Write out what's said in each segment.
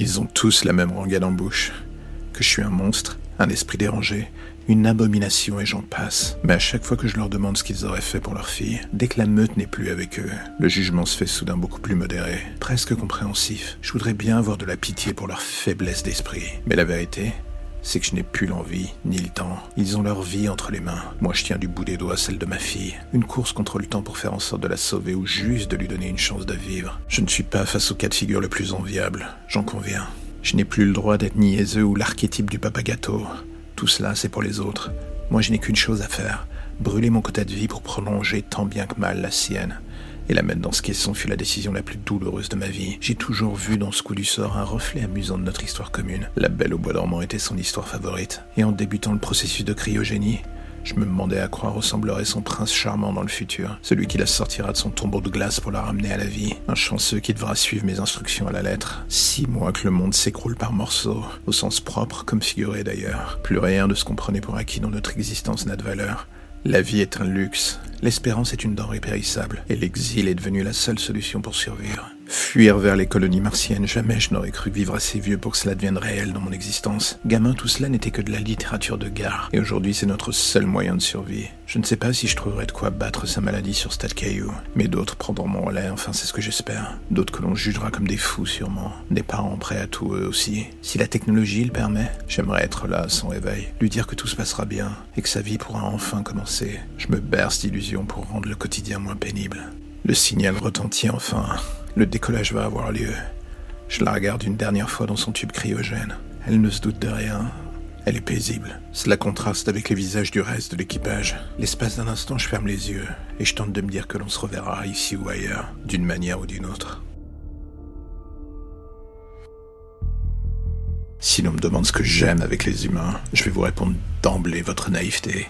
Ils ont tous la même rengaine en bouche. Que je suis un monstre, un esprit dérangé, une abomination et j'en passe. Mais à chaque fois que je leur demande ce qu'ils auraient fait pour leur fille, dès que la meute n'est plus avec eux, le jugement se fait soudain beaucoup plus modéré, presque compréhensif. Je voudrais bien avoir de la pitié pour leur faiblesse d'esprit. Mais la vérité, c'est que je n'ai plus l'envie, ni le temps. Ils ont leur vie entre les mains. Moi, je tiens du bout des doigts celle de ma fille. Une course contre le temps pour faire en sorte de la sauver ou juste de lui donner une chance de vivre. Je ne suis pas face au cas de figure le plus enviable, j'en conviens. Je n'ai plus le droit d'être niaiseux ou l'archétype du papa gâteau. Tout cela, c'est pour les autres. Moi, je n'ai qu'une chose à faire. Brûler mon quota de vie pour prolonger tant bien que mal la sienne. Et la mettre dans ce caisson fut la décision la plus douloureuse de ma vie. J'ai toujours vu dans ce coup du sort un reflet amusant de notre histoire commune. La Belle au Bois dormant était son histoire favorite. Et en débutant le processus de cryogénie, je me demandais à quoi ressemblerait son prince charmant dans le futur, celui qui la sortira de son tombeau de glace pour la ramener à la vie, un chanceux qui devra suivre mes instructions à la lettre. Six mois que le monde s'écroule par morceaux, au sens propre comme figuré d'ailleurs. Plus rien de ce qu'on prenait pour acquis dans notre existence n'a de valeur. La vie est un luxe, l'espérance est une denrée périssable, et l'exil est devenu la seule solution pour survivre. Fuir vers les colonies martiennes, jamais je n'aurais cru vivre assez vieux pour que cela devienne réel dans mon existence. Gamin, tout cela n'était que de la littérature de gare, et aujourd'hui c'est notre seul moyen de survie. Je ne sais pas si je trouverai de quoi battre sa maladie sur ce tas de cailloux, mais d'autres prendront mon relais, enfin c'est ce que j'espère. D'autres que l'on jugera comme des fous sûrement, des parents prêts à tout eux aussi. Si la technologie le permet, j'aimerais être là son réveil, lui dire que tout se passera bien, et que sa vie pourra enfin commencer. Je me berce d'illusions pour rendre le quotidien moins pénible. Le signal retentit enfin. Le décollage va avoir lieu. Je la regarde une dernière fois dans son tube cryogène. Elle ne se doute de rien. Elle est paisible. Cela contraste avec les visages du reste de l'équipage. L'espace d'un instant, je ferme les yeux et je tente de me dire que l'on se reverra ici ou ailleurs, d'une manière ou d'une autre. Si l'on me demande ce que j'aime avec les humains, je vais vous répondre d'emblée votre naïveté.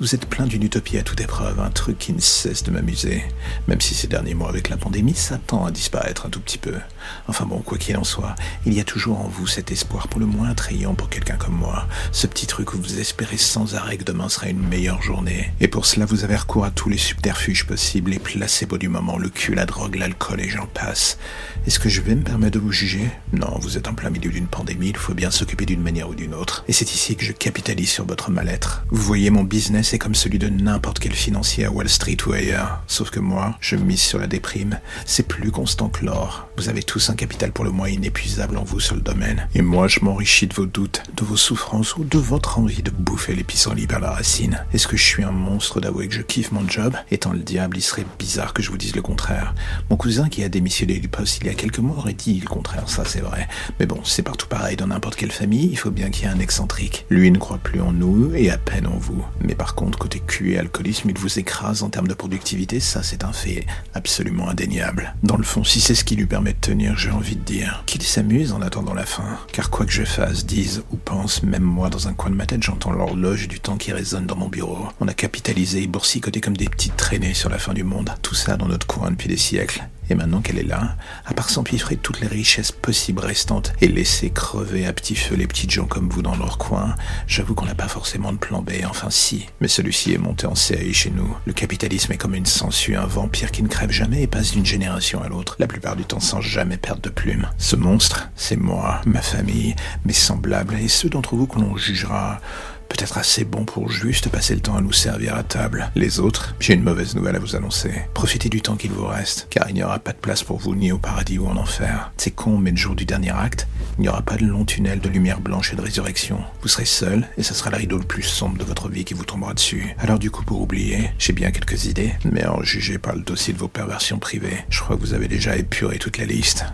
Vous êtes plein d'une utopie à toute épreuve, un truc qui ne cesse de m'amuser. Même si ces derniers mois avec la pandémie, ça tend à disparaître un tout petit peu. Enfin bon, quoi qu'il en soit, il y a toujours en vous cet espoir pour le moins attrayant pour quelqu'un comme moi. Ce petit truc où vous espérez sans arrêt que demain sera une meilleure journée. Et pour cela, vous avez recours à tous les subterfuges possibles, les placebos du moment, le cul, la drogue, l'alcool et j'en passe. Est-ce que je vais me permettre de vous juger? Non, vous êtes en plein milieu d'une pandémie, il faut bien s'occuper d'une manière ou d'une autre. Et c'est ici que je capitalise sur votre mal-être. Vous voyez mon business? C'est comme celui de n'importe quel financier à Wall Street ou ailleurs. Sauf que moi, je mise sur la déprime. C'est plus constant que l'or. Vous avez tous un capital pour le moins inépuisable en vous sur le domaine. Et moi, je m'enrichis de vos doutes, de vos souffrances ou de votre envie de bouffer les pissenlits par la racine. Est-ce que je suis un monstre d'avouer que je kiffe mon job? Étant le diable, il serait bizarre que je vous dise le contraire. Mon cousin qui a démissionné du poste il y a quelques mois aurait dit le contraire, ça c'est vrai. Mais bon, c'est partout pareil dans n'importe quelle famille, il faut bien qu'il y ait un excentrique. Lui ne croit plus en nous et à peine en vous. Mais par contre, côté cul et alcoolisme, il vous écrase en termes de productivité, ça c'est un fait absolument indéniable. Dans le fond, si c'est ce qui lui permet de tenir, j'ai envie de dire qu'il s'amuse en attendant la fin. Car quoi que je fasse, dise ou pense, même moi dans un coin de ma tête, j'entends l'horloge du temps qui résonne dans mon bureau. On a capitalisé et boursicoté comme des petites traînées sur la fin du monde. Tout ça dans notre coin depuis des siècles. Et maintenant qu'elle est là, à part s'empiffrer toutes les richesses possibles restantes et laisser crever à petit feu les petites gens comme vous dans leur coin, j'avoue qu'on n'a pas forcément de plan B, enfin si. Mais celui-ci est monté en CAI chez nous. Le capitalisme est comme une sangsue, un vampire qui ne crève jamais et passe d'une génération à l'autre, la plupart du temps sans jamais perdre de plume. Ce monstre, c'est moi, ma famille, mes semblables et ceux d'entre vous que l'on jugera peut-être assez bon pour juste passer le temps à nous servir à table. Les autres, j'ai une mauvaise nouvelle à vous annoncer. Profitez du temps qu'il vous reste, car il n'y aura pas de place pour vous ni au paradis ou en enfer. C'est con, mais le jour du dernier acte, il n'y aura pas de long tunnel de lumière blanche et de résurrection. Vous serez seul, et ce sera le rideau le plus sombre de votre vie qui vous tombera dessus. Alors du coup, pour oublier, j'ai bien quelques idées, mais en jugez par le dossier de vos perversions privées, je crois que vous avez déjà épuré toute la liste.